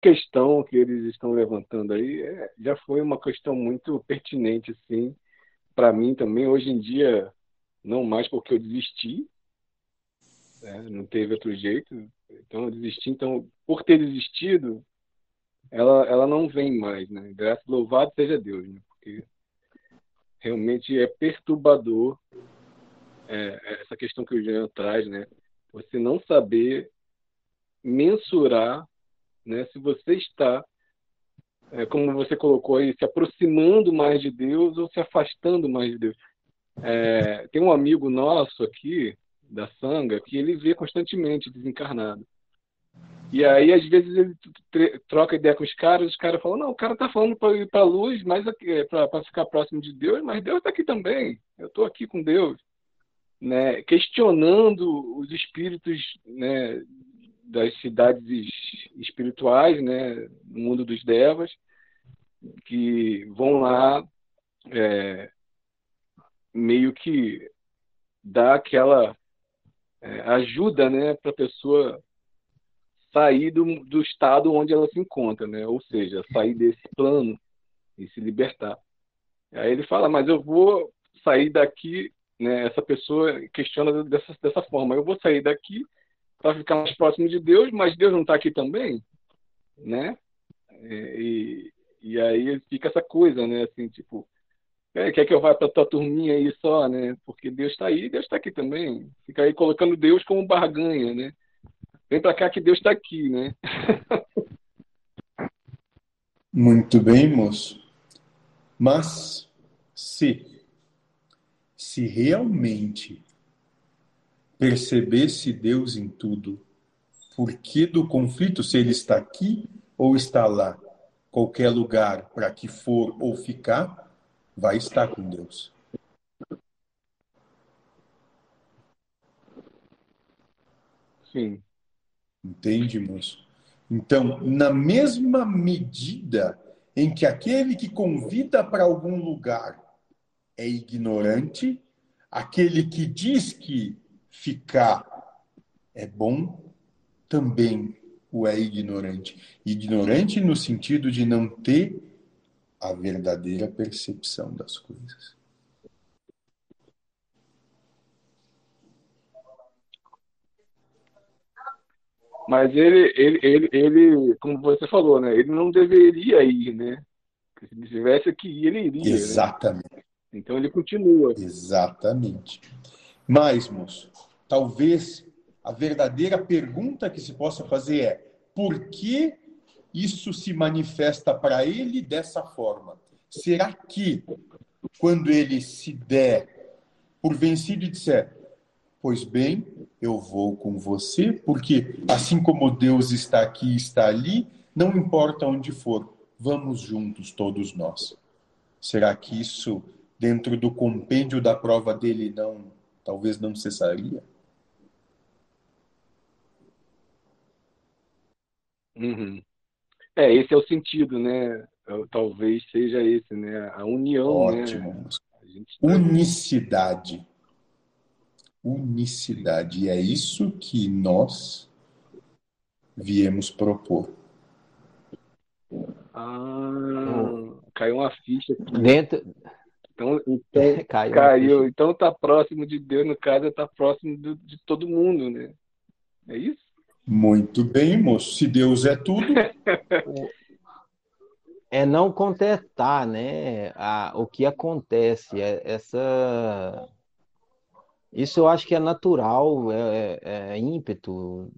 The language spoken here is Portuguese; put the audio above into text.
questão que eles estão levantando aí é, já foi uma questão muito pertinente, assim, para mim também. Hoje em dia, não mais porque eu desisti, né? não teve outro jeito, então eu desisti. Então, por ter desistido, ela, ela não vem mais, né? Graças louvado seja Deus, né? Porque realmente é perturbador é, essa questão que o Jean traz, né? Você não saber mensurar, né? Se você está, é, como você colocou aí, se aproximando mais de Deus ou se afastando mais de Deus. É, tem um amigo nosso aqui da Sanga que ele vê constantemente desencarnado. E aí, às vezes, ele troca ideia com os caras, os caras falam, não, o cara tá falando para ir para luz, mas é para ficar próximo de Deus, mas Deus está aqui também. Eu estou aqui com Deus. Né? Questionando os espíritos né, das cidades espirituais, né, no mundo dos devas, que vão lá é, meio que dar aquela é, ajuda né, para a pessoa sair do, do estado onde ela se encontra, né? Ou seja, sair desse plano e se libertar. Aí ele fala, mas eu vou sair daqui, né? Essa pessoa questiona dessa, dessa forma, eu vou sair daqui para ficar mais próximo de Deus, mas Deus não está aqui também, né? E, e aí fica essa coisa, né? Assim, tipo, é, quer que eu vá para tua turminha aí só, né? Porque Deus está aí, Deus está aqui também. Fica aí colocando Deus como barganha, né? Vem para cá que Deus está aqui, né? Muito bem, moço. Mas se se realmente percebesse Deus em tudo, por que do conflito se ele está aqui ou está lá? Qualquer lugar para que for ou ficar, vai estar com Deus. Sim. Entende, moço? Então, na mesma medida em que aquele que convida para algum lugar é ignorante, aquele que diz que ficar é bom também o é ignorante. Ignorante no sentido de não ter a verdadeira percepção das coisas. Mas ele, ele, ele, ele, como você falou, né? Ele não deveria ir, né? Se ele tivesse que ir, ele iria. Né? Exatamente. Né? Então ele continua. Exatamente. Mas, moço, talvez a verdadeira pergunta que se possa fazer é: por que isso se manifesta para ele dessa forma? Será que, quando ele se der por vencido e disser, Pois bem, eu vou com você, porque assim como Deus está aqui e está ali, não importa onde for, vamos juntos todos nós. Será que isso, dentro do compêndio da prova dele, não, talvez não cessaria? Uhum. É, esse é o sentido, né? Talvez seja esse, né? A união, né? Ótimo. Né? Gente... Unicidade unicidade. E é isso que nós viemos propor. Ah, caiu uma ficha aqui. Dentro. Então, então caiu. caiu. Então tá próximo de Deus, no caso, tá próximo do, de todo mundo, né? É isso? Muito bem, moço. Se Deus é tudo. é não contestar, né? A, o que acontece, é essa isso eu acho que é natural, é, é, é ímpeto